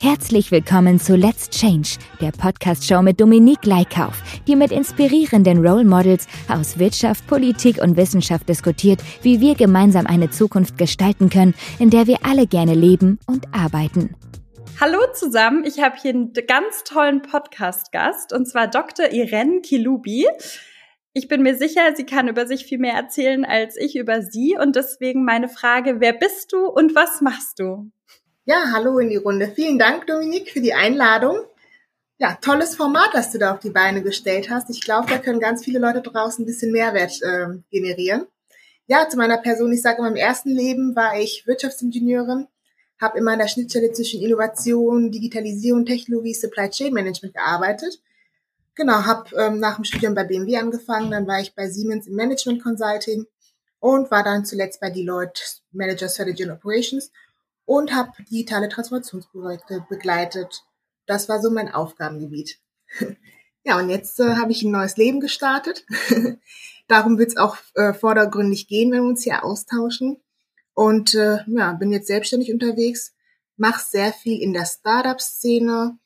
Herzlich willkommen zu Let's Change, der Podcast-Show mit Dominique Leikauf, die mit inspirierenden Role Models aus Wirtschaft, Politik und Wissenschaft diskutiert, wie wir gemeinsam eine Zukunft gestalten können, in der wir alle gerne leben und arbeiten. Hallo zusammen, ich habe hier einen ganz tollen Podcast-Gast und zwar Dr. Irene Kilubi. Ich bin mir sicher, sie kann über sich viel mehr erzählen als ich über sie und deswegen meine Frage, wer bist du und was machst du? Ja, hallo in die Runde. Vielen Dank, Dominik, für die Einladung. Ja, tolles Format, das du da auf die Beine gestellt hast. Ich glaube, da können ganz viele Leute draußen ein bisschen Mehrwert äh, generieren. Ja, zu meiner Person, ich sage, in meinem ersten Leben war ich Wirtschaftsingenieurin, habe immer an der Schnittstelle zwischen Innovation, Digitalisierung, Technologie, Supply Chain Management gearbeitet. Genau, habe ähm, nach dem Studium bei BMW angefangen, dann war ich bei Siemens im Management Consulting und war dann zuletzt bei Deloitte Manager Strategy and Operations und habe digitale Transformationsprojekte begleitet. Das war so mein Aufgabengebiet. ja, und jetzt äh, habe ich ein neues Leben gestartet. Darum wird es auch äh, vordergründig gehen, wenn wir uns hier austauschen. Und äh, ja, bin jetzt selbstständig unterwegs, mache sehr viel in der Startup-Szene,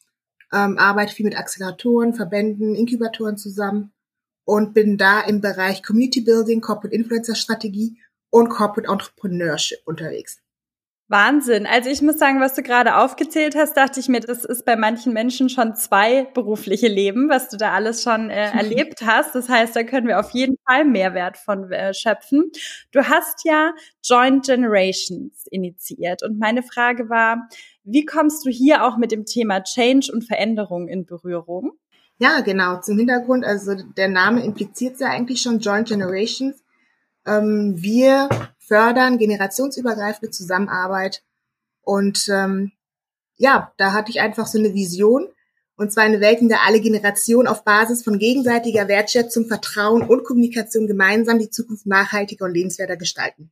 ähm, arbeite viel mit Acceleratoren, Verbänden, Inkubatoren zusammen und bin da im Bereich Community Building, Corporate Influencer Strategie und Corporate Entrepreneurship unterwegs. Wahnsinn. Also ich muss sagen, was du gerade aufgezählt hast, dachte ich mir, das ist bei manchen Menschen schon zwei berufliche Leben, was du da alles schon äh, erlebt hast. Das heißt, da können wir auf jeden Fall Mehrwert von äh, schöpfen. Du hast ja Joint Generations initiiert und meine Frage war, wie kommst du hier auch mit dem Thema Change und Veränderung in Berührung? Ja, genau. Zum Hintergrund, also der Name impliziert ja eigentlich schon Joint Generations. Ähm, wir fördern generationsübergreifende Zusammenarbeit. Und ähm, ja, da hatte ich einfach so eine Vision. Und zwar eine Welt, in der alle Generationen auf Basis von gegenseitiger Wertschätzung, Vertrauen und Kommunikation gemeinsam die Zukunft nachhaltiger und lebenswerter gestalten.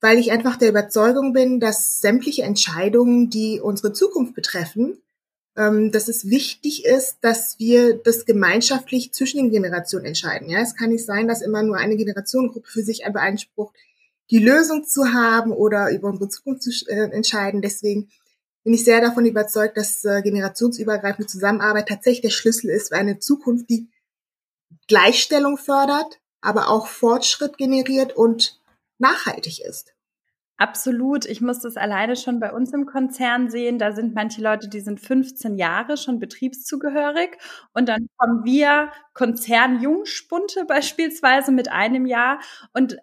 Weil ich einfach der Überzeugung bin, dass sämtliche Entscheidungen, die unsere Zukunft betreffen, dass es wichtig ist, dass wir das gemeinschaftlich zwischen den Generationen entscheiden. Ja, es kann nicht sein, dass immer nur eine Generationengruppe für sich beansprucht, die Lösung zu haben oder über unsere Zukunft zu äh, entscheiden. Deswegen bin ich sehr davon überzeugt, dass äh, generationsübergreifende Zusammenarbeit tatsächlich der Schlüssel ist für eine Zukunft, die Gleichstellung fördert, aber auch Fortschritt generiert und nachhaltig ist. Absolut. Ich muss das alleine schon bei uns im Konzern sehen. Da sind manche Leute, die sind 15 Jahre schon betriebszugehörig. Und dann kommen wir Konzernjungspunte beispielsweise mit einem Jahr. Und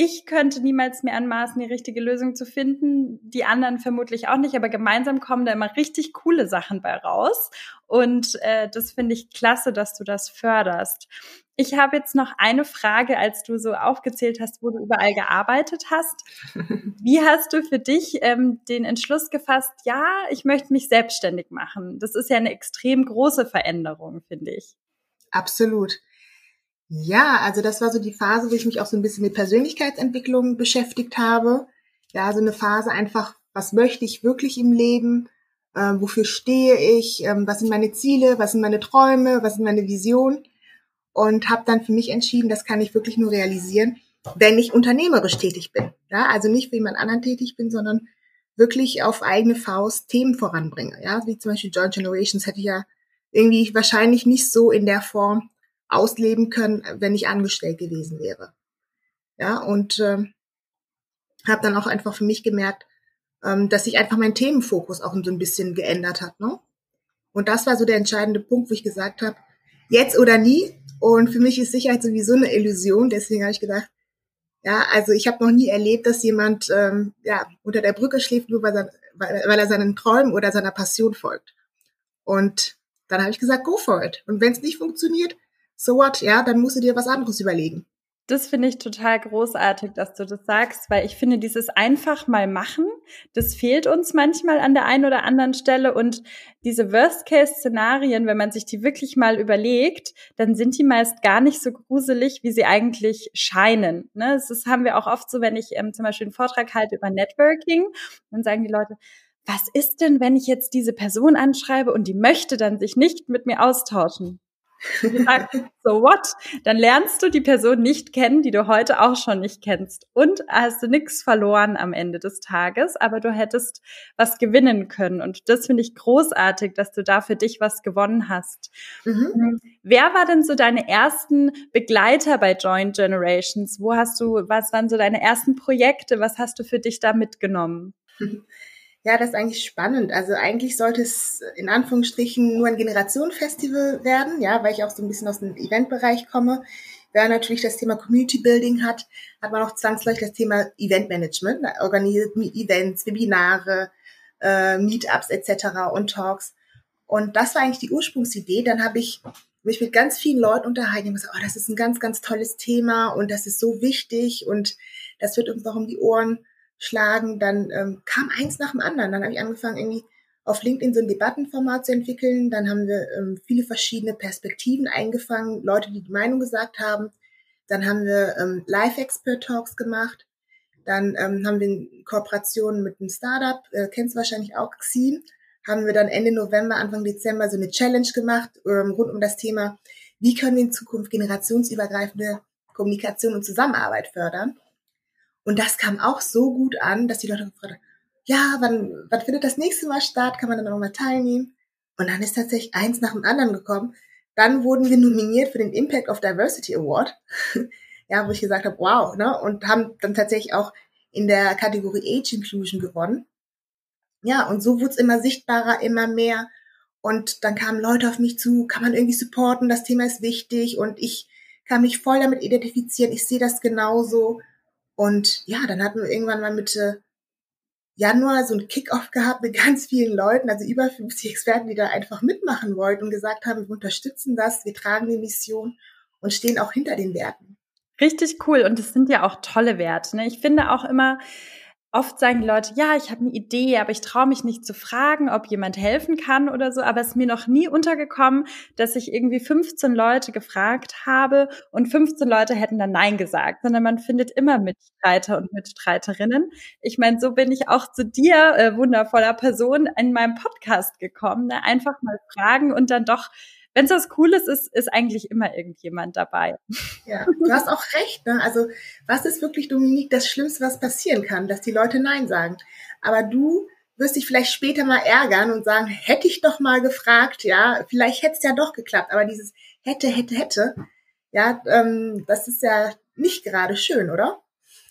ich könnte niemals mehr anmaßen, die richtige Lösung zu finden. Die anderen vermutlich auch nicht, aber gemeinsam kommen da immer richtig coole Sachen bei raus. Und äh, das finde ich klasse, dass du das förderst. Ich habe jetzt noch eine Frage, als du so aufgezählt hast, wo du überall gearbeitet hast. Wie hast du für dich ähm, den Entschluss gefasst, ja, ich möchte mich selbstständig machen? Das ist ja eine extrem große Veränderung, finde ich. Absolut. Ja, also das war so die Phase, wo ich mich auch so ein bisschen mit Persönlichkeitsentwicklung beschäftigt habe. Ja, so eine Phase einfach, was möchte ich wirklich im Leben? Äh, wofür stehe ich? Ähm, was sind meine Ziele? Was sind meine Träume? Was sind meine Visionen? und habe dann für mich entschieden, das kann ich wirklich nur realisieren, wenn ich unternehmerisch tätig bin. Ja, also nicht wie jemand anderen tätig bin, sondern wirklich auf eigene Faust Themen voranbringe. Ja, wie zum Beispiel Joint Generations hätte ich ja irgendwie wahrscheinlich nicht so in der Form ausleben können, wenn ich angestellt gewesen wäre. Ja, und äh, habe dann auch einfach für mich gemerkt, ähm, dass sich einfach mein Themenfokus auch so ein bisschen geändert hat. Ne? Und das war so der entscheidende Punkt, wo ich gesagt habe, jetzt oder nie. Und für mich ist Sicherheit sowieso eine Illusion. Deswegen habe ich gedacht, ja, also ich habe noch nie erlebt, dass jemand ähm, ja unter der Brücke schläft, nur weil, er, weil er seinen Träumen oder seiner Passion folgt. Und dann habe ich gesagt, go for it. Und wenn es nicht funktioniert, so what, ja, dann musst du dir was anderes überlegen. Das finde ich total großartig, dass du das sagst, weil ich finde, dieses einfach mal machen, das fehlt uns manchmal an der einen oder anderen Stelle und diese Worst-Case-Szenarien, wenn man sich die wirklich mal überlegt, dann sind die meist gar nicht so gruselig, wie sie eigentlich scheinen. Ne? Das haben wir auch oft so, wenn ich ähm, zum Beispiel einen Vortrag halte über Networking, dann sagen die Leute, was ist denn, wenn ich jetzt diese Person anschreibe und die möchte dann sich nicht mit mir austauschen? So what? Dann lernst du die Person nicht kennen, die du heute auch schon nicht kennst. Und hast du nichts verloren am Ende des Tages, aber du hättest was gewinnen können. Und das finde ich großartig, dass du da für dich was gewonnen hast. Mhm. Hm, wer war denn so deine ersten Begleiter bei Joint Generations? Wo hast du, was waren so deine ersten Projekte? Was hast du für dich da mitgenommen? Ja, das ist eigentlich spannend. Also eigentlich sollte es in Anführungsstrichen nur ein Generationenfestival werden, ja, weil ich auch so ein bisschen aus dem Eventbereich komme. Wer natürlich das Thema Community Building hat, hat man auch zwangsläufig das Thema Event Management, da organisiert Events, Webinare, äh, Meetups etc. und Talks. Und das war eigentlich die Ursprungsidee. Dann habe ich mich mit ganz vielen Leuten unterhalten und gesagt, oh, das ist ein ganz, ganz tolles Thema und das ist so wichtig und das wird uns noch um die Ohren schlagen. Dann ähm, kam eins nach dem anderen. Dann habe ich angefangen, irgendwie auf LinkedIn so ein Debattenformat zu entwickeln. Dann haben wir ähm, viele verschiedene Perspektiven eingefangen, Leute, die die Meinung gesagt haben. Dann haben wir ähm, Live-Expert-Talks gemacht. Dann ähm, haben wir in Kooperation mit einem Startup, äh, kennst du wahrscheinlich auch, Xim, haben wir dann Ende November, Anfang Dezember so eine Challenge gemacht ähm, rund um das Thema, wie können wir in Zukunft generationsübergreifende Kommunikation und Zusammenarbeit fördern. Und das kam auch so gut an, dass die Leute gefragt haben, ja, wann, wann findet das nächste Mal statt? Kann man dann nochmal teilnehmen? Und dann ist tatsächlich eins nach dem anderen gekommen. Dann wurden wir nominiert für den Impact of Diversity Award. ja, wo ich gesagt habe, wow, ne? Und haben dann tatsächlich auch in der Kategorie Age Inclusion gewonnen. Ja, und so wurde es immer sichtbarer, immer mehr. Und dann kamen Leute auf mich zu, kann man irgendwie supporten, das Thema ist wichtig und ich kann mich voll damit identifizieren, ich sehe das genauso. Und ja, dann hatten wir irgendwann mal Mitte Januar so ein Kickoff gehabt mit ganz vielen Leuten, also über 50 Experten, die da einfach mitmachen wollten und gesagt haben, wir unterstützen das, wir tragen die Mission und stehen auch hinter den Werten. Richtig cool. Und das sind ja auch tolle Werte. Ne? Ich finde auch immer, oft sagen die Leute, ja, ich habe eine Idee, aber ich traue mich nicht zu fragen, ob jemand helfen kann oder so. Aber es ist mir noch nie untergekommen, dass ich irgendwie 15 Leute gefragt habe und 15 Leute hätten dann Nein gesagt, sondern man findet immer Mitstreiter und Mitstreiterinnen. Ich meine, so bin ich auch zu dir, äh, wundervoller Person, in meinem Podcast gekommen. Ne? Einfach mal fragen und dann doch wenn es was Cooles ist, ist eigentlich immer irgendjemand dabei. Ja, du hast auch recht. Ne? Also was ist wirklich, Dominique, das Schlimmste, was passieren kann, dass die Leute Nein sagen. Aber du wirst dich vielleicht später mal ärgern und sagen, hätte ich doch mal gefragt, ja, vielleicht hätte es ja doch geklappt. Aber dieses hätte, hätte, hätte, ja, ähm, das ist ja nicht gerade schön, oder?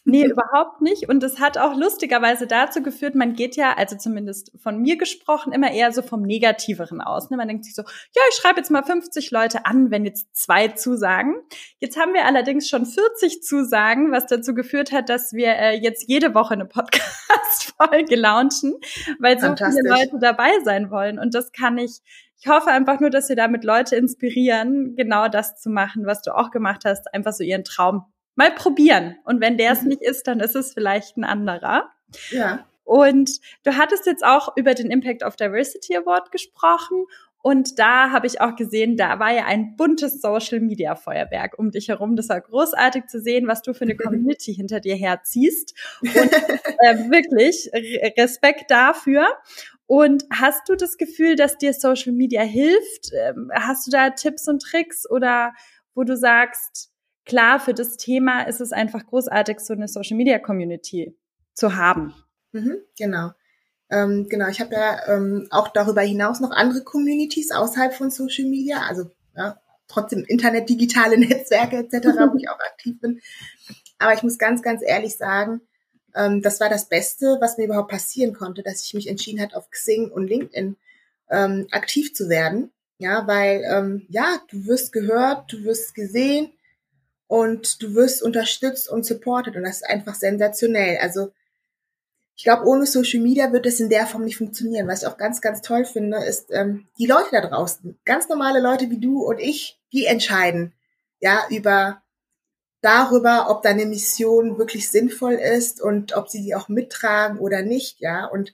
Nee, überhaupt nicht. Und es hat auch lustigerweise dazu geführt, man geht ja, also zumindest von mir gesprochen, immer eher so vom Negativeren aus. Ne? Man denkt sich so, ja, ich schreibe jetzt mal 50 Leute an, wenn jetzt zwei zusagen. Jetzt haben wir allerdings schon 40 Zusagen, was dazu geführt hat, dass wir äh, jetzt jede Woche eine Podcast-Folge launchen, weil so viele Leute dabei sein wollen. Und das kann ich ich hoffe einfach nur, dass wir damit Leute inspirieren, genau das zu machen, was du auch gemacht hast, einfach so ihren Traum mal probieren. Und wenn der es mhm. nicht ist, dann ist es vielleicht ein anderer. Ja. Und du hattest jetzt auch über den Impact of Diversity Award gesprochen. Und da habe ich auch gesehen, da war ja ein buntes Social Media Feuerwerk um dich herum. Das war großartig zu sehen, was du für eine Community hinter dir herziehst. Und äh, wirklich Respekt dafür. Und hast du das Gefühl, dass dir Social Media hilft? Ähm, hast du da Tipps und Tricks oder wo du sagst, klar, für das Thema ist es einfach großartig, so eine Social Media Community zu haben. Mhm, genau. Ähm, genau, ich habe ja ähm, auch darüber hinaus noch andere Communities außerhalb von Social Media, also ja, trotzdem Internet, digitale Netzwerke etc., wo ich auch aktiv bin. Aber ich muss ganz, ganz ehrlich sagen, ähm, das war das Beste, was mir überhaupt passieren konnte, dass ich mich entschieden hat, auf Xing und LinkedIn ähm, aktiv zu werden. Ja, weil ähm, ja, du wirst gehört, du wirst gesehen, und du wirst unterstützt und supported und das ist einfach sensationell. Also ich glaube, ohne Social Media wird es in der Form nicht funktionieren. Was ich auch ganz, ganz toll finde, ist ähm, die Leute da draußen, ganz normale Leute wie du und ich, die entscheiden ja über darüber, ob deine Mission wirklich sinnvoll ist und ob sie die auch mittragen oder nicht, ja. Und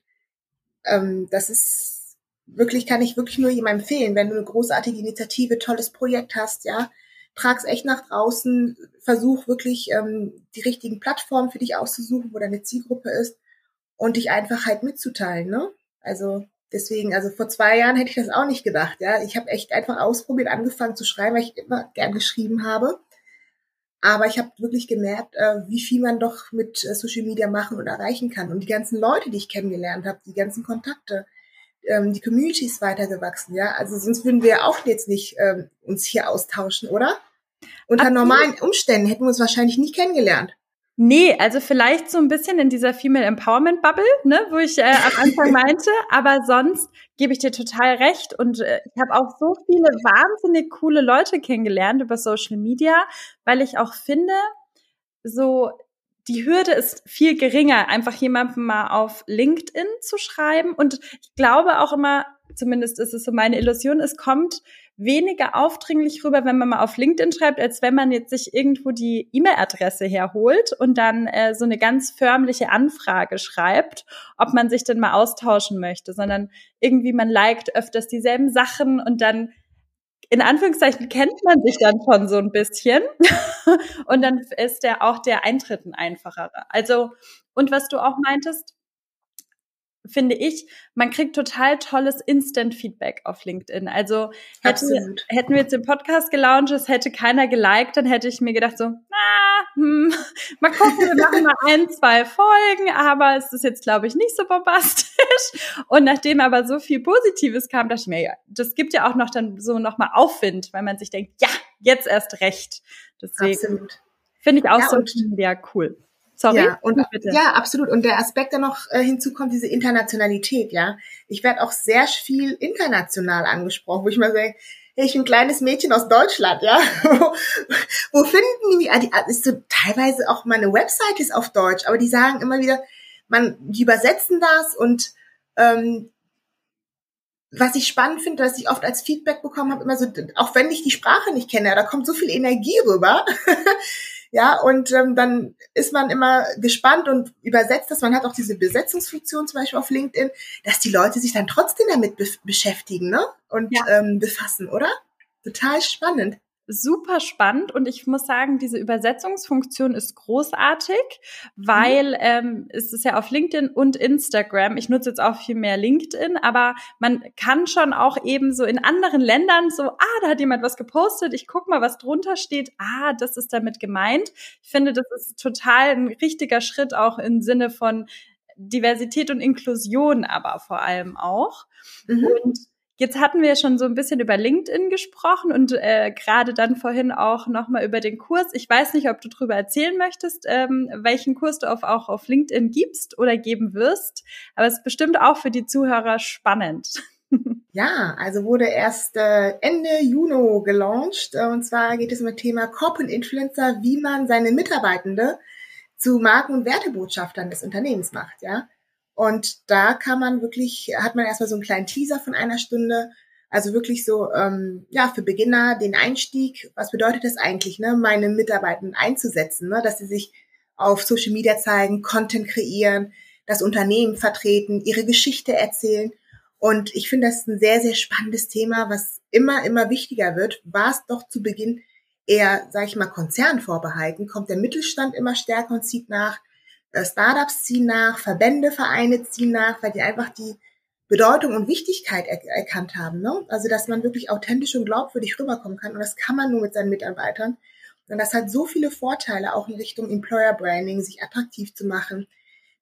ähm, das ist wirklich, kann ich wirklich nur jemandem empfehlen, wenn du eine großartige Initiative, tolles Projekt hast, ja, trag's echt nach draußen, versuch wirklich ähm, die richtigen Plattformen für dich auszusuchen, wo deine Zielgruppe ist und dich einfach halt mitzuteilen, ne? Also deswegen, also vor zwei Jahren hätte ich das auch nicht gedacht, ja. Ich habe echt einfach ausprobiert, angefangen zu schreiben, weil ich immer gern geschrieben habe. Aber ich habe wirklich gemerkt, äh, wie viel man doch mit äh, Social Media machen und erreichen kann. Und die ganzen Leute, die ich kennengelernt habe, die ganzen Kontakte, ähm, die Community ist weitergewachsen, ja. Also sonst würden wir auch jetzt nicht ähm, uns hier austauschen, oder? Unter Absolut. normalen Umständen hätten wir uns wahrscheinlich nicht kennengelernt. Nee, also vielleicht so ein bisschen in dieser Female Empowerment Bubble, ne, wo ich äh, am Anfang meinte, aber sonst gebe ich dir total recht und äh, ich habe auch so viele wahnsinnig coole Leute kennengelernt über Social Media, weil ich auch finde, so die Hürde ist viel geringer, einfach jemandem mal auf LinkedIn zu schreiben. Und ich glaube auch immer, zumindest ist es so meine Illusion, es kommt weniger aufdringlich rüber, wenn man mal auf LinkedIn schreibt, als wenn man jetzt sich irgendwo die E-Mail-Adresse herholt und dann äh, so eine ganz förmliche Anfrage schreibt, ob man sich denn mal austauschen möchte, sondern irgendwie man liked öfters dieselben Sachen und dann in Anführungszeichen kennt man sich dann schon so ein bisschen und dann ist der auch der Eintritt ein einfacherer. Also und was du auch meintest, finde ich, man kriegt total tolles Instant-Feedback auf LinkedIn. Also hätte, hätten wir jetzt den Podcast gelauncht, es hätte keiner geliked, dann hätte ich mir gedacht so, ah, hm, mal gucken, wir machen mal ein, zwei Folgen, aber es ist jetzt, glaube ich, nicht so bombastisch. Und nachdem aber so viel Positives kam, dachte ich mir, ja, das gibt ja auch noch dann so nochmal Aufwind, weil man sich denkt, ja, jetzt erst recht. Deswegen finde ich auch ja, so ja cool. Sorry. Ja, und, ja, absolut. Und der Aspekt, der noch äh, hinzukommt, diese Internationalität, ja. Ich werde auch sehr viel international angesprochen, wo ich mal sage, hey, ich bin ein kleines Mädchen aus Deutschland, ja. wo finden die mich? Ah, die, ah, ist so teilweise auch meine Website ist auf Deutsch, aber die sagen immer wieder, man, die übersetzen das und ähm, was ich spannend finde, was ich oft als Feedback bekommen habe, immer so, auch wenn ich die Sprache nicht kenne, da kommt so viel Energie rüber. Ja, und ähm, dann ist man immer gespannt und übersetzt das. Man hat auch diese Besetzungsfunktion zum Beispiel auf LinkedIn, dass die Leute sich dann trotzdem damit be beschäftigen ne? und ja. ähm, befassen, oder? Total spannend super spannend und ich muss sagen, diese Übersetzungsfunktion ist großartig, weil mhm. ähm, es ist ja auf LinkedIn und Instagram. Ich nutze jetzt auch viel mehr LinkedIn, aber man kann schon auch eben so in anderen Ländern so, ah, da hat jemand was gepostet, ich guck mal, was drunter steht. Ah, das ist damit gemeint. Ich finde, das ist total ein richtiger Schritt auch im Sinne von Diversität und Inklusion, aber vor allem auch. Mhm. Und Jetzt hatten wir schon so ein bisschen über LinkedIn gesprochen und äh, gerade dann vorhin auch nochmal über den Kurs. Ich weiß nicht, ob du darüber erzählen möchtest, ähm, welchen Kurs du auf, auch auf LinkedIn gibst oder geben wirst. Aber es ist bestimmt auch für die Zuhörer spannend. Ja, also wurde erst äh, Ende Juni gelauncht. Äh, und zwar geht es um das Thema Corporate Influencer, wie man seine Mitarbeitende zu Marken- und Wertebotschaftern des Unternehmens macht, ja. Und da kann man wirklich, hat man erstmal so einen kleinen Teaser von einer Stunde. Also wirklich so, ähm, ja, für Beginner den Einstieg. Was bedeutet das eigentlich, ne, meine Mitarbeitenden einzusetzen, ne, dass sie sich auf Social Media zeigen, Content kreieren, das Unternehmen vertreten, ihre Geschichte erzählen. Und ich finde, das ist ein sehr, sehr spannendes Thema, was immer, immer wichtiger wird. War es doch zu Beginn eher, sage ich mal, Konzern vorbehalten, kommt der Mittelstand immer stärker und zieht nach. Startups ziehen nach, Verbände, Vereine ziehen nach, weil die einfach die Bedeutung und Wichtigkeit er erkannt haben. Ne? Also, dass man wirklich authentisch und glaubwürdig rüberkommen kann. Und das kann man nur mit seinen Mitarbeitern. Und das hat so viele Vorteile, auch in Richtung Employer Branding, sich attraktiv zu machen.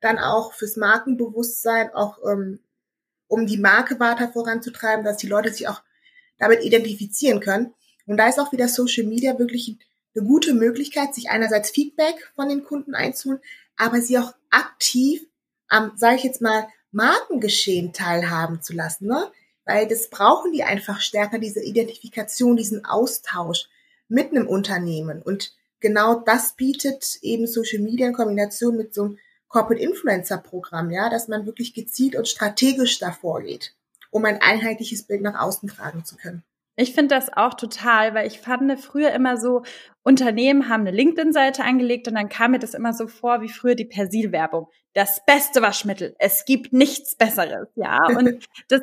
Dann auch fürs Markenbewusstsein, auch ähm, um die Marke weiter voranzutreiben, dass die Leute sich auch damit identifizieren können. Und da ist auch wieder Social Media wirklich eine gute Möglichkeit, sich einerseits Feedback von den Kunden einzuholen, aber sie auch aktiv am, sage ich jetzt mal, Markengeschehen teilhaben zu lassen, ne? Weil das brauchen die einfach stärker, diese Identifikation, diesen Austausch mit einem Unternehmen. Und genau das bietet eben Social Media in Kombination mit so einem Corporate Influencer Programm, ja, dass man wirklich gezielt und strategisch davor geht, um ein einheitliches Bild nach außen tragen zu können. Ich finde das auch total, weil ich fand früher immer so, Unternehmen haben eine LinkedIn-Seite angelegt und dann kam mir das immer so vor wie früher die Persil-Werbung. Das beste Waschmittel. Es gibt nichts Besseres, ja. Und das,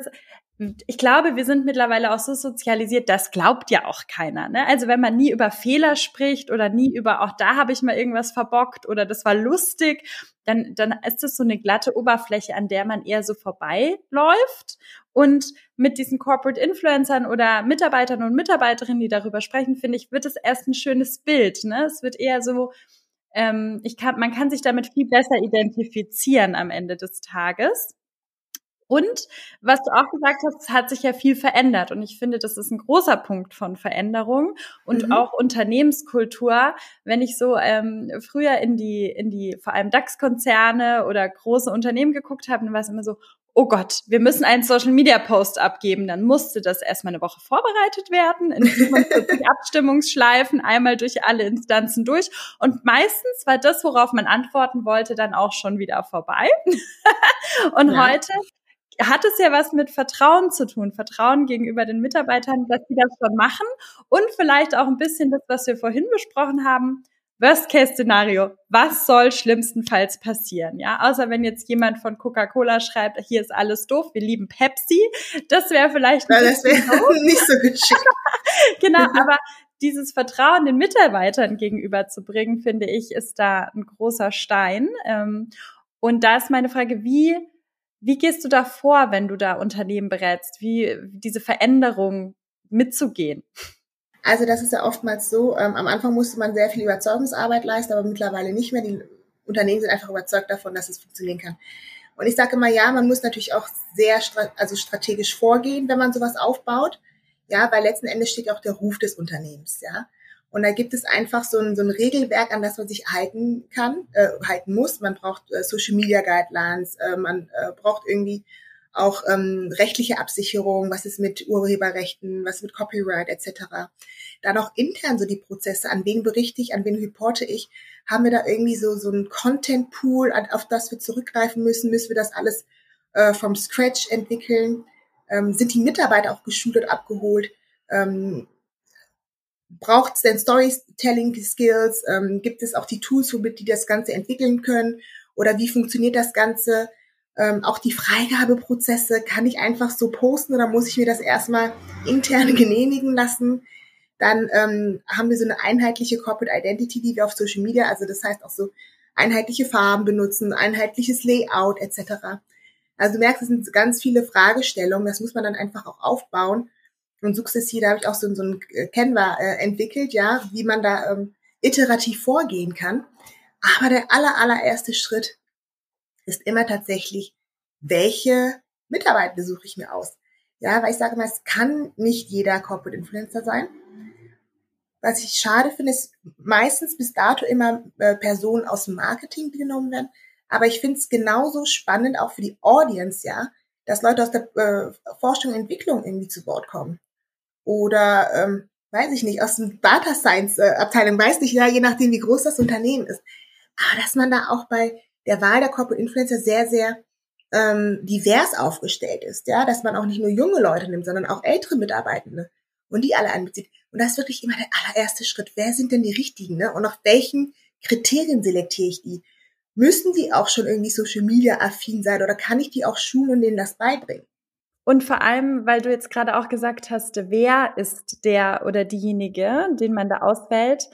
ich glaube, wir sind mittlerweile auch so sozialisiert, das glaubt ja auch keiner. Ne? Also wenn man nie über Fehler spricht oder nie über, auch da habe ich mal irgendwas verbockt oder das war lustig, dann, dann ist das so eine glatte Oberfläche, an der man eher so vorbeiläuft. Und mit diesen Corporate Influencern oder Mitarbeitern und Mitarbeiterinnen, die darüber sprechen, finde ich, wird es erst ein schönes Bild. Ne? Es wird eher so, ähm, ich kann, man kann sich damit viel besser identifizieren am Ende des Tages. Und was du auch gesagt hast, es hat sich ja viel verändert. Und ich finde, das ist ein großer Punkt von Veränderung und mhm. auch Unternehmenskultur. Wenn ich so ähm, früher in die, in die vor allem DAX-Konzerne oder große Unternehmen geguckt habe, dann war es immer so, oh Gott, wir müssen einen Social Media Post abgeben. Dann musste das erstmal eine Woche vorbereitet werden, in 45 Abstimmungsschleifen, einmal durch alle Instanzen durch. Und meistens war das, worauf man antworten wollte, dann auch schon wieder vorbei. Und ja. heute hat es ja was mit Vertrauen zu tun. Vertrauen gegenüber den Mitarbeitern, dass sie das schon machen und vielleicht auch ein bisschen das, was wir vorhin besprochen haben. Worst-Case-Szenario. Was soll schlimmstenfalls passieren? Ja, außer wenn jetzt jemand von Coca-Cola schreibt, hier ist alles doof, wir lieben Pepsi. Das wäre vielleicht ja, das wäre nicht so geschickt. genau, aber dieses Vertrauen den Mitarbeitern gegenüberzubringen, finde ich, ist da ein großer Stein. Ähm, und da ist meine Frage, wie wie gehst du da vor, wenn du da Unternehmen berätst, wie diese Veränderung mitzugehen? Also das ist ja oftmals so, ähm, am Anfang musste man sehr viel Überzeugungsarbeit leisten, aber mittlerweile nicht mehr. Die Unternehmen sind einfach überzeugt davon, dass es funktionieren kann. Und ich sage immer, ja, man muss natürlich auch sehr also strategisch vorgehen, wenn man sowas aufbaut. Ja, weil letzten Endes steht auch der Ruf des Unternehmens, ja. Und da gibt es einfach so ein, so ein Regelwerk, an das man sich halten kann, äh, halten muss. Man braucht äh, Social Media Guidelines, äh, man äh, braucht irgendwie auch ähm, rechtliche Absicherung, was ist mit Urheberrechten, was ist mit Copyright etc. Dann auch intern so die Prozesse, an wen berichte ich, an wen reporte ich, haben wir da irgendwie so so ein Content Pool, auf das wir zurückgreifen müssen, müssen wir das alles äh, vom Scratch entwickeln, ähm, sind die Mitarbeiter auch geschult und abgeholt, ähm, braucht es denn Storytelling Skills? Ähm, gibt es auch die Tools, womit die das Ganze entwickeln können? Oder wie funktioniert das Ganze? Ähm, auch die Freigabeprozesse, kann ich einfach so posten oder muss ich mir das erstmal intern genehmigen lassen? Dann ähm, haben wir so eine einheitliche Corporate Identity, die wir auf Social Media, also das heißt auch so einheitliche Farben benutzen, einheitliches Layout etc. Also du merkst, es sind ganz viele Fragestellungen, das muss man dann einfach auch aufbauen und sukzessive habe ich auch so, so ein äh, Canva äh, entwickelt, ja, wie man da ähm, iterativ vorgehen kann. Aber der aller, allererste Schritt ist immer tatsächlich, welche Mitarbeiter suche ich mir aus? Ja, weil ich sage mal, es kann nicht jeder Corporate Influencer sein. Was ich schade finde, ist meistens bis dato immer äh, Personen aus dem Marketing genommen werden. Aber ich finde es genauso spannend auch für die Audience, ja, dass Leute aus der äh, Forschung und Entwicklung irgendwie zu Wort kommen oder ähm, weiß ich nicht, aus dem Data Science äh, Abteilung, weiß nicht, ja, je nachdem, wie groß das Unternehmen ist. Aber dass man da auch bei der Wahl der Corporate Influencer sehr, sehr ähm, divers aufgestellt ist, ja, dass man auch nicht nur junge Leute nimmt, sondern auch ältere Mitarbeitende und die alle einbezieht. Und das ist wirklich immer der allererste Schritt. Wer sind denn die richtigen, ne? Und nach welchen Kriterien selektiere ich die? Müssen die auch schon irgendwie Social Media affin sein oder kann ich die auch schulen und denen das beibringen? Und vor allem, weil du jetzt gerade auch gesagt hast, wer ist der oder diejenige, den man da auswählt.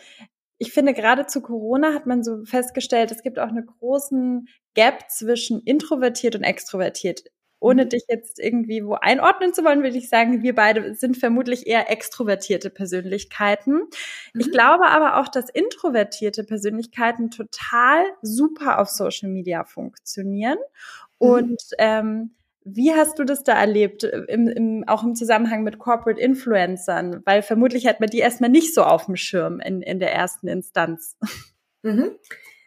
Ich finde, gerade zu Corona hat man so festgestellt, es gibt auch einen großen Gap zwischen introvertiert und extrovertiert. Ohne mhm. dich jetzt irgendwie wo einordnen zu wollen, würde ich sagen, wir beide sind vermutlich eher extrovertierte Persönlichkeiten. Mhm. Ich glaube aber auch, dass introvertierte Persönlichkeiten total super auf Social Media funktionieren. Mhm. Und ähm, wie hast du das da erlebt, äh, im, im, auch im Zusammenhang mit Corporate Influencern? Weil vermutlich hat man die erstmal nicht so auf dem Schirm in, in der ersten Instanz. Mhm.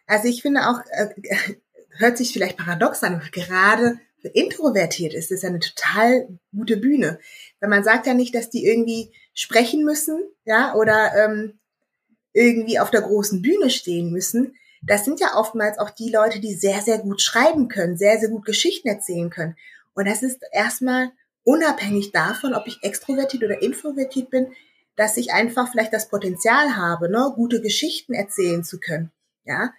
Also ich finde auch, äh, hört sich vielleicht paradox an, gerade introvertiert ist ja eine total gute Bühne. Weil man sagt ja nicht, dass die irgendwie sprechen müssen, ja, oder ähm, irgendwie auf der großen Bühne stehen müssen. Das sind ja oftmals auch die Leute, die sehr, sehr gut schreiben können, sehr, sehr gut Geschichten erzählen können. Und das ist erstmal unabhängig davon, ob ich extrovertiert oder introvertiert bin, dass ich einfach vielleicht das Potenzial habe, ne, gute Geschichten erzählen zu können. Ja,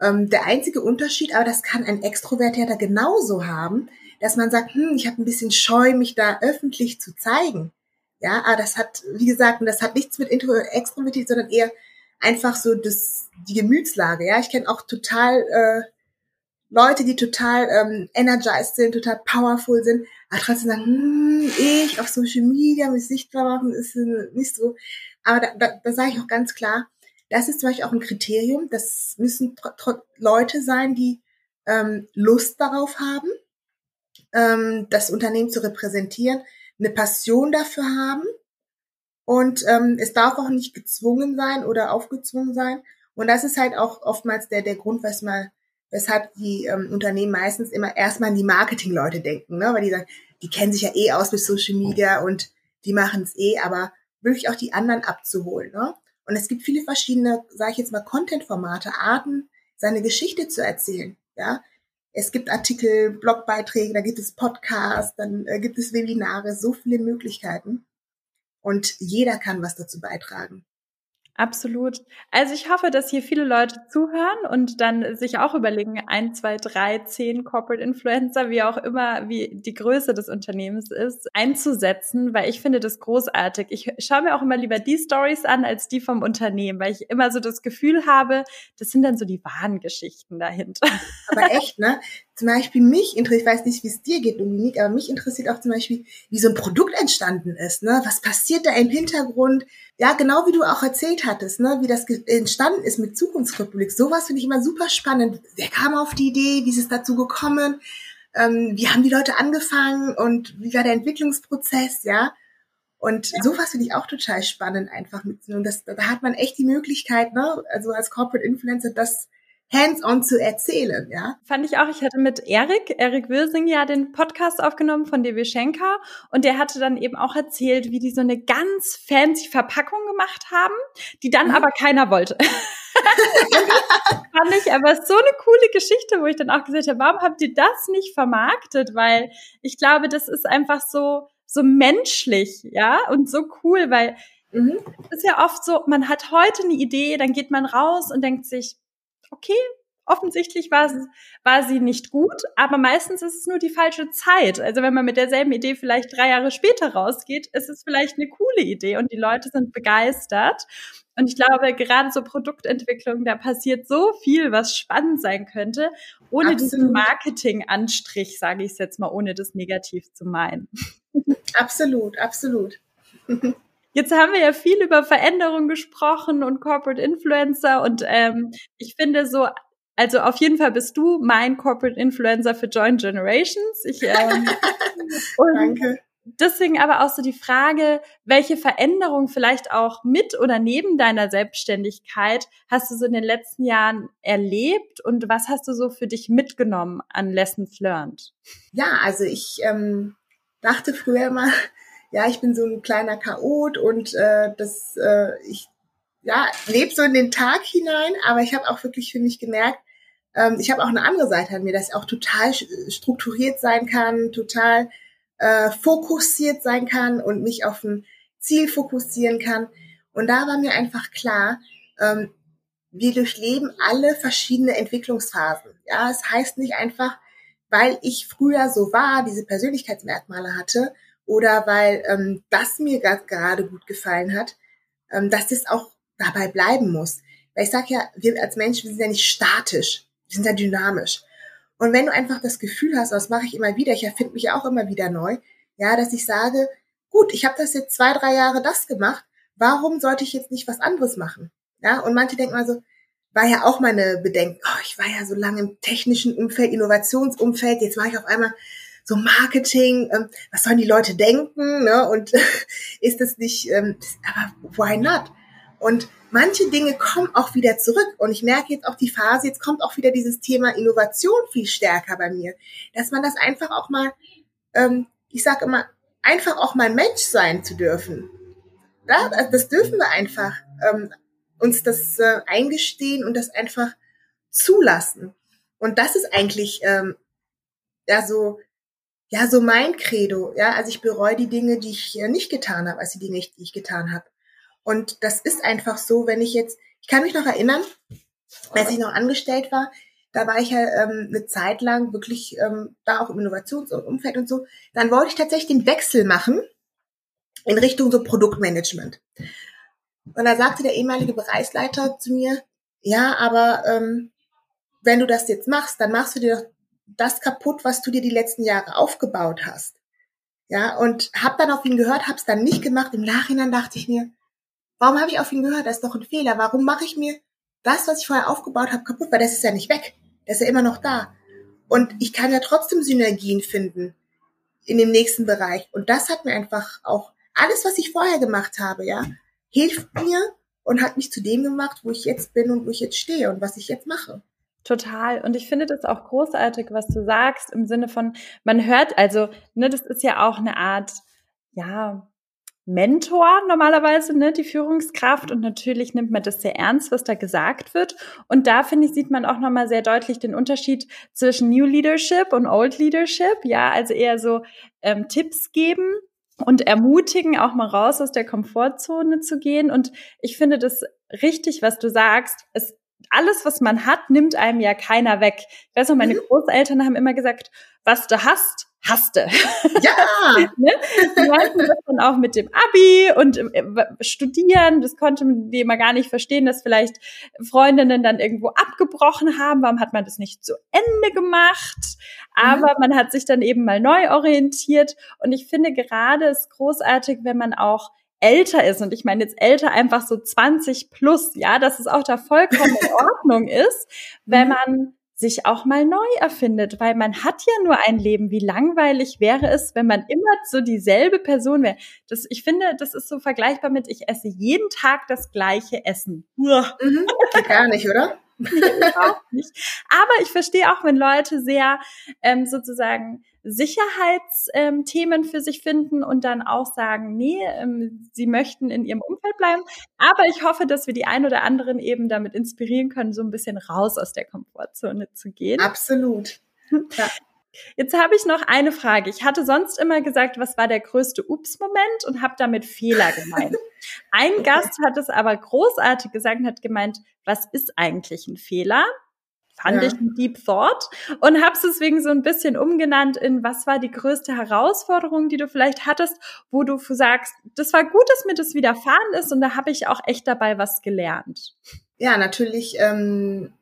ähm, der einzige Unterschied, aber das kann ein Extrovertierter genauso haben, dass man sagt, hm, ich habe ein bisschen Scheu, mich da öffentlich zu zeigen. Ja, aber das hat, wie gesagt, das hat nichts mit Intro Extrovertiert, sondern eher einfach so das, die Gemütslage. Ja, ich kenne auch total äh, Leute, die total ähm, energized sind, total powerful sind, aber trotzdem sagen, hm, ich auf Social Media mich sichtbar machen, ist nicht so. Aber da, da, da sage ich auch ganz klar, das ist zum Beispiel auch ein Kriterium. Das müssen Leute sein, die ähm, Lust darauf haben, ähm, das Unternehmen zu repräsentieren, eine Passion dafür haben. Und ähm, es darf auch nicht gezwungen sein oder aufgezwungen sein. Und das ist halt auch oftmals der, der Grund, was mal, weshalb die ähm, Unternehmen meistens immer erstmal an die Marketingleute denken, ne? weil die sagen, die kennen sich ja eh aus mit Social Media und die machen es eh, aber wirklich auch die anderen abzuholen. Ne? Und es gibt viele verschiedene, sage ich jetzt mal, Content-Formate, Arten, seine Geschichte zu erzählen. Ja, es gibt Artikel, Blogbeiträge, da gibt es Podcasts, dann äh, gibt es Webinare, so viele Möglichkeiten. Und jeder kann was dazu beitragen. Absolut. Also ich hoffe, dass hier viele Leute zuhören und dann sich auch überlegen, ein, zwei, drei, zehn Corporate Influencer, wie auch immer, wie die Größe des Unternehmens ist, einzusetzen, weil ich finde das großartig. Ich schaue mir auch immer lieber die Stories an als die vom Unternehmen, weil ich immer so das Gefühl habe, das sind dann so die wahren Geschichten dahinter. Aber echt, ne? Zum Beispiel mich interessiert, ich weiß nicht, wie es dir geht, Dominik, aber mich interessiert auch zum Beispiel, wie so ein Produkt entstanden ist, ne? Was passiert da im Hintergrund? Ja, genau wie du auch erzählt hattest, ne, wie das entstanden ist mit Zukunftsrepublik. Sowas finde ich immer super spannend. Wer kam auf die Idee? Wie ist es dazu gekommen? Ähm, wie haben die Leute angefangen und wie war der Entwicklungsprozess, ja? Und ja. sowas finde ich auch total spannend einfach mit. Und das, da hat man echt die Möglichkeit, ne, also als Corporate Influencer das hands-on zu erzählen, ja. Fand ich auch. Ich hatte mit Erik, Erik Wilsing ja den Podcast aufgenommen von DW Schenker und der hatte dann eben auch erzählt, wie die so eine ganz fancy Verpackung gemacht haben, die dann mhm. aber keiner wollte. fand ich aber so eine coole Geschichte, wo ich dann auch gesagt habe, warum habt ihr das nicht vermarktet? Weil ich glaube, das ist einfach so, so menschlich, ja, und so cool, weil mhm. ist ja oft so, man hat heute eine Idee, dann geht man raus und denkt sich, okay, offensichtlich war, es, war sie nicht gut, aber meistens ist es nur die falsche Zeit. Also wenn man mit derselben Idee vielleicht drei Jahre später rausgeht, ist es vielleicht eine coole Idee und die Leute sind begeistert. Und ich glaube, gerade so Produktentwicklung, da passiert so viel, was spannend sein könnte, ohne absolut. diesen Marketing-Anstrich, sage ich es jetzt mal, ohne das negativ zu meinen. Absolut, absolut. Jetzt haben wir ja viel über Veränderung gesprochen und Corporate Influencer und ähm, ich finde so, also auf jeden Fall bist du mein Corporate Influencer für Joint Generations. Ich, ähm, Danke. Deswegen aber auch so die Frage, welche Veränderung vielleicht auch mit oder neben deiner Selbstständigkeit hast du so in den letzten Jahren erlebt und was hast du so für dich mitgenommen an Lessons learned? Ja, also ich ähm, dachte früher immer, ja, ich bin so ein kleiner Chaot und äh, das, äh, ich ja, lebe so in den Tag hinein, aber ich habe auch wirklich für mich gemerkt, ähm, ich habe auch eine andere Seite an mir, dass ich auch total strukturiert sein kann, total äh, fokussiert sein kann und mich auf ein Ziel fokussieren kann. Und da war mir einfach klar, ähm, wir durchleben alle verschiedene Entwicklungsphasen. Ja, es heißt nicht einfach, weil ich früher so war, diese Persönlichkeitsmerkmale hatte, oder weil ähm, das mir gerade gut gefallen hat, ähm, dass das auch dabei bleiben muss. Weil ich sage ja, wir als Menschen, wir sind ja nicht statisch, wir sind ja dynamisch. Und wenn du einfach das Gefühl hast, das mache ich immer wieder, ich erfinde mich auch immer wieder neu, ja, dass ich sage, gut, ich habe das jetzt zwei, drei Jahre das gemacht, warum sollte ich jetzt nicht was anderes machen? Ja, und manche denken also, war ja auch meine Bedenken, oh, ich war ja so lange im technischen Umfeld, Innovationsumfeld, jetzt war ich auf einmal so Marketing, ähm, was sollen die Leute denken, ne? Und ist das nicht, ähm, aber why not? Und manche Dinge kommen auch wieder zurück. Und ich merke jetzt auch die Phase, jetzt kommt auch wieder dieses Thema Innovation viel stärker bei mir, dass man das einfach auch mal, ähm, ich sage immer, einfach auch mal Mensch sein zu dürfen. Ja, das dürfen wir einfach ähm, uns das äh, eingestehen und das einfach zulassen. Und das ist eigentlich ähm, ja so ja so mein Credo. Ja, also ich bereue die Dinge, die ich äh, nicht getan habe, als die Dinge, die ich getan habe. Und das ist einfach so, wenn ich jetzt, ich kann mich noch erinnern, als ich noch angestellt war, da war ich ja ähm, eine Zeit lang wirklich ähm, da auch im Innovationsumfeld und so. Dann wollte ich tatsächlich den Wechsel machen in Richtung so Produktmanagement. Und da sagte der ehemalige Bereichsleiter zu mir, ja, aber ähm, wenn du das jetzt machst, dann machst du dir das kaputt, was du dir die letzten Jahre aufgebaut hast. Ja, und hab dann auf ihn gehört, hab's dann nicht gemacht. Im Nachhinein dachte ich mir, warum habe ich auf ihn gehört? Das ist doch ein Fehler. Warum mache ich mir das, was ich vorher aufgebaut habe, kaputt? Weil das ist ja nicht weg. Das ist ja immer noch da. Und ich kann ja trotzdem Synergien finden in dem nächsten Bereich. Und das hat mir einfach auch alles, was ich vorher gemacht habe, ja, hilft mir und hat mich zu dem gemacht, wo ich jetzt bin und wo ich jetzt stehe und was ich jetzt mache. Total. Und ich finde das auch großartig, was du sagst, im Sinne von, man hört, also, ne, das ist ja auch eine Art, ja, Mentor normalerweise, ne, die Führungskraft. Und natürlich nimmt man das sehr ernst, was da gesagt wird. Und da, finde ich, sieht man auch nochmal sehr deutlich den Unterschied zwischen New Leadership und Old Leadership. Ja, also eher so ähm, Tipps geben und ermutigen, auch mal raus aus der Komfortzone zu gehen. Und ich finde das richtig, was du sagst. Es alles, was man hat, nimmt einem ja keiner weg. Ich weiß noch, meine mhm. Großeltern haben immer gesagt, was du hast, hasste. Ja! ne? Die meinten das dann auch mit dem Abi und äh, Studieren. Das konnte man die immer gar nicht verstehen, dass vielleicht Freundinnen dann irgendwo abgebrochen haben. Warum hat man das nicht zu Ende gemacht? Aber mhm. man hat sich dann eben mal neu orientiert. Und ich finde gerade es großartig, wenn man auch älter ist und ich meine jetzt älter einfach so 20 plus, ja, dass es auch da vollkommen in Ordnung ist, wenn mhm. man sich auch mal neu erfindet, weil man hat ja nur ein Leben. Wie langweilig wäre es, wenn man immer so dieselbe Person wäre? Das, ich finde, das ist so vergleichbar mit, ich esse jeden Tag das gleiche Essen. Mhm, gar nicht, oder? nicht. Aber ich verstehe auch, wenn Leute sehr ähm, sozusagen Sicherheitsthemen für sich finden und dann auch sagen, nee, ähm, sie möchten in ihrem Umfeld bleiben. Aber ich hoffe, dass wir die ein oder anderen eben damit inspirieren können, so ein bisschen raus aus der Komfortzone zu gehen. Absolut. Ja. Jetzt habe ich noch eine Frage. Ich hatte sonst immer gesagt, was war der größte Ups-Moment und habe damit Fehler gemeint. Ein. Gast hat es aber großartig gesagt und hat gemeint, was ist eigentlich ein Fehler? Fand ja. ich ein Deep Thought und habe es deswegen so ein bisschen umgenannt in was war die größte Herausforderung, die du vielleicht hattest, wo du sagst, das war gut, dass mir das widerfahren ist und da habe ich auch echt dabei was gelernt. Ja, natürlich ähm,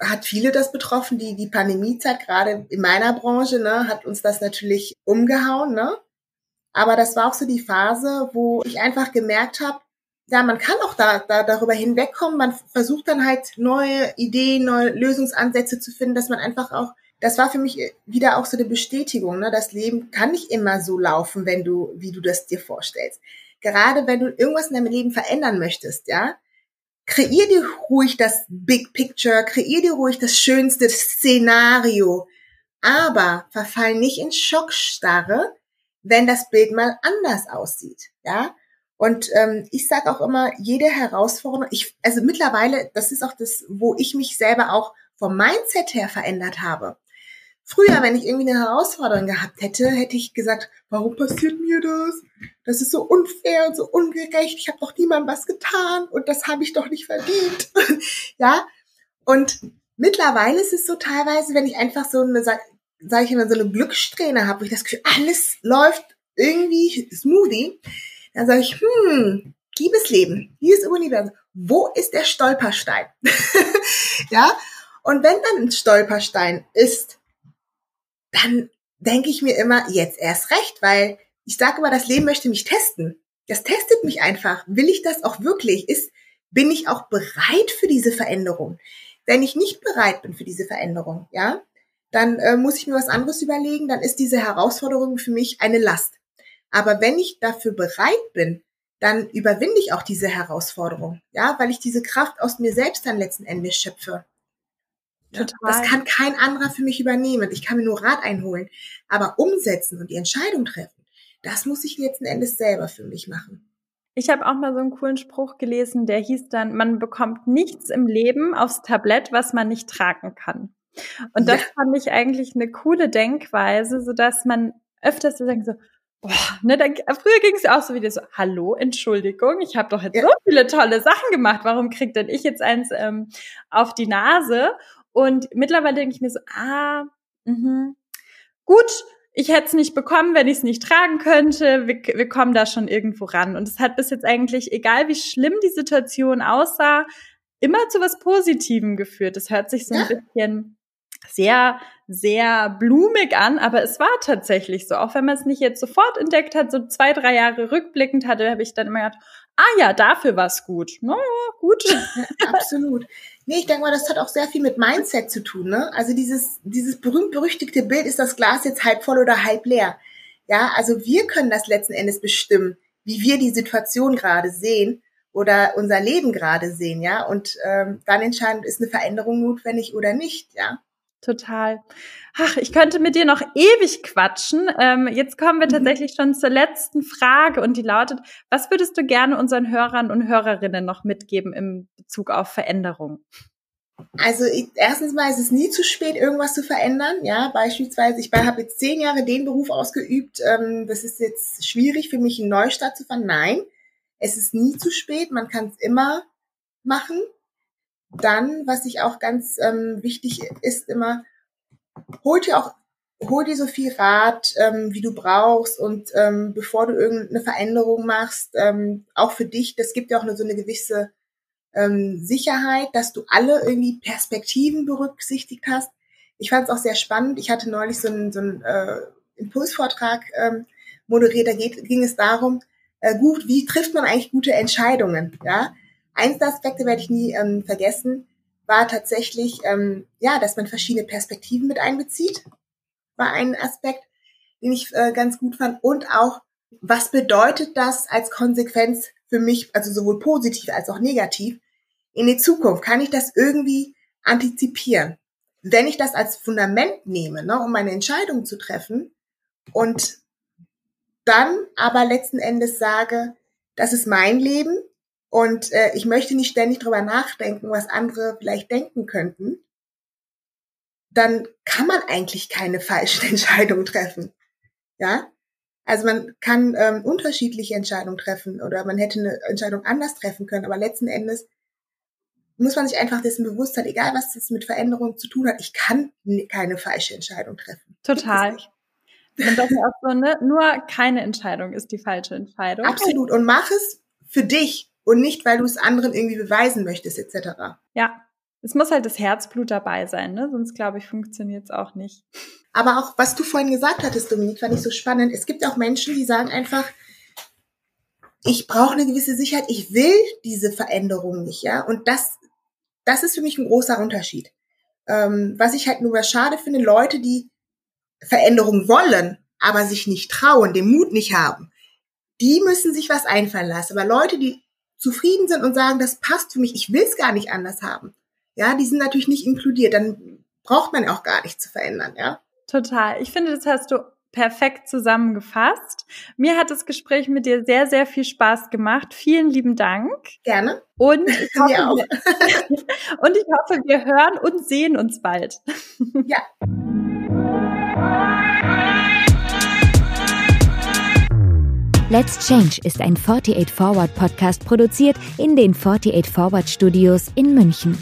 hat viele das betroffen. Die, die Pandemiezeit, gerade in meiner Branche, ne, hat uns das natürlich umgehauen. Ne? Aber das war auch so die Phase, wo ich einfach gemerkt habe, ja, man kann auch da, da darüber hinwegkommen. Man versucht dann halt neue Ideen, neue Lösungsansätze zu finden, dass man einfach auch, das war für mich wieder auch so eine Bestätigung, ne? Das Leben kann nicht immer so laufen, wenn du, wie du das dir vorstellst. Gerade wenn du irgendwas in deinem Leben verändern möchtest, ja, kreier dir ruhig das Big Picture, kreier dir ruhig das schönste Szenario, aber verfall nicht in Schockstarre, wenn das Bild mal anders aussieht, ja. Und ähm, ich sage auch immer, jede Herausforderung, ich, also mittlerweile, das ist auch das, wo ich mich selber auch vom Mindset her verändert habe. Früher, wenn ich irgendwie eine Herausforderung gehabt hätte, hätte ich gesagt, warum passiert mir das? Das ist so unfair und so ungerecht. Ich habe doch niemandem was getan und das habe ich doch nicht verdient. ja. Und mittlerweile ist es so teilweise, wenn ich einfach so eine, sage ich immer, so eine Glückssträhne habe, wo ich das Gefühl, alles läuft irgendwie smoothie, dann sage ich, hm, liebes Leben, liebes Universum, wo ist der Stolperstein? ja. Und wenn dann ein Stolperstein ist, dann denke ich mir immer, jetzt erst recht, weil ich sage immer, das Leben möchte mich testen. Das testet mich einfach. Will ich das auch wirklich? Ist, bin ich auch bereit für diese Veränderung? Wenn ich nicht bereit bin für diese Veränderung, ja, dann äh, muss ich mir was anderes überlegen. Dann ist diese Herausforderung für mich eine Last. Aber wenn ich dafür bereit bin, dann überwinde ich auch diese Herausforderung, ja, weil ich diese Kraft aus mir selbst dann letzten Endes schöpfe. Total. Das kann kein anderer für mich übernehmen. Ich kann mir nur Rat einholen. Aber umsetzen und die Entscheidung treffen, das muss ich letzten Endes selber für mich machen. Ich habe auch mal so einen coolen Spruch gelesen, der hieß dann, man bekommt nichts im Leben aufs Tablett, was man nicht tragen kann. Und das ja. fand ich eigentlich eine coole Denkweise, so dass man öfters so sagt so, boah, ne, dann, früher ging es auch so wieder so, hallo, Entschuldigung, ich habe doch jetzt ja. so viele tolle Sachen gemacht, warum kriegt denn ich jetzt eins ähm, auf die Nase? Und mittlerweile denke ich mir so, ah, mh, gut, ich hätte es nicht bekommen, wenn ich es nicht tragen könnte. Wir, wir kommen da schon irgendwo ran. Und es hat bis jetzt eigentlich, egal wie schlimm die Situation aussah, immer zu was Positivem geführt. Es hört sich so ein ja. bisschen sehr, sehr blumig an, aber es war tatsächlich so. Auch wenn man es nicht jetzt sofort entdeckt hat, so zwei, drei Jahre rückblickend hatte, habe ich dann immer gedacht, ah ja, dafür war es gut. Naja, gut. Absolut. Nee, ich denke mal, das hat auch sehr viel mit Mindset zu tun. Ne? Also dieses, dieses berühmt-berüchtigte Bild, ist das Glas jetzt halb voll oder halb leer? Ja, also wir können das letzten Endes bestimmen, wie wir die Situation gerade sehen oder unser Leben gerade sehen, ja. Und ähm, dann entscheiden, ist eine Veränderung notwendig oder nicht, ja. Total. Ach, ich könnte mit dir noch ewig quatschen. Ähm, jetzt kommen wir mhm. tatsächlich schon zur letzten Frage und die lautet, was würdest du gerne unseren Hörern und Hörerinnen noch mitgeben im Bezug auf Veränderung? Also ich, erstens mal ist es nie zu spät, irgendwas zu verändern. Ja, beispielsweise, ich habe jetzt zehn Jahre den Beruf ausgeübt. Ähm, das ist jetzt schwierig für mich, einen Neustart zu fahren. Nein, es ist nie zu spät. Man kann es immer machen. Dann, was ich auch ganz ähm, wichtig ist, immer, hol dir auch, hol dir so viel Rat, ähm, wie du brauchst und ähm, bevor du irgendeine Veränderung machst, ähm, auch für dich, das gibt ja auch eine, so eine gewisse ähm, Sicherheit, dass du alle irgendwie Perspektiven berücksichtigt hast. Ich fand es auch sehr spannend. Ich hatte neulich so einen, so einen äh, Impulsvortrag ähm, moderiert, da geht, ging es darum, äh, gut, wie trifft man eigentlich gute Entscheidungen? Ja, Eins der Aspekte werde ich nie ähm, vergessen, war tatsächlich, ähm, ja, dass man verschiedene Perspektiven mit einbezieht, war ein Aspekt, den ich äh, ganz gut fand. Und auch, was bedeutet das als Konsequenz für mich, also sowohl positiv als auch negativ, in die Zukunft? Kann ich das irgendwie antizipieren? Wenn ich das als Fundament nehme, ne, um meine Entscheidung zu treffen und dann aber letzten Endes sage, das ist mein Leben, und äh, ich möchte nicht ständig drüber nachdenken, was andere vielleicht denken könnten. Dann kann man eigentlich keine falschen Entscheidungen treffen. Ja? Also man kann ähm, unterschiedliche Entscheidungen treffen oder man hätte eine Entscheidung anders treffen können, aber letzten Endes muss man sich einfach dessen bewusst sein, egal was das mit Veränderungen zu tun hat, ich kann keine falsche Entscheidung treffen. Total. Und das ist auch so, ne? Nur keine Entscheidung ist die falsche Entscheidung. Absolut. Und mach es für dich und nicht, weil du es anderen irgendwie beweisen möchtest, etc. Ja, es muss halt das Herzblut dabei sein, ne? Sonst glaube ich, funktioniert es auch nicht. Aber auch, was du vorhin gesagt hattest, Dominik, fand ich so spannend. Es gibt auch Menschen, die sagen einfach, ich brauche eine gewisse Sicherheit, ich will diese Veränderung nicht, ja. Und das, das ist für mich ein großer Unterschied. Ähm, was ich halt nur schade finde, Leute, die Veränderung wollen, aber sich nicht trauen, den Mut nicht haben, die müssen sich was einfallen lassen. Aber Leute, die zufrieden sind und sagen, das passt für mich, ich will es gar nicht anders haben. Ja, die sind natürlich nicht inkludiert, dann braucht man auch gar nichts zu verändern, ja. Total. Ich finde, das hast du perfekt zusammengefasst. Mir hat das Gespräch mit dir sehr, sehr viel Spaß gemacht. Vielen lieben Dank. Gerne. Und ich hoffe, auch. und ich hoffe, wir hören und sehen uns bald. Ja. Let's Change ist ein 48 Forward Podcast produziert in den 48 Forward Studios in München.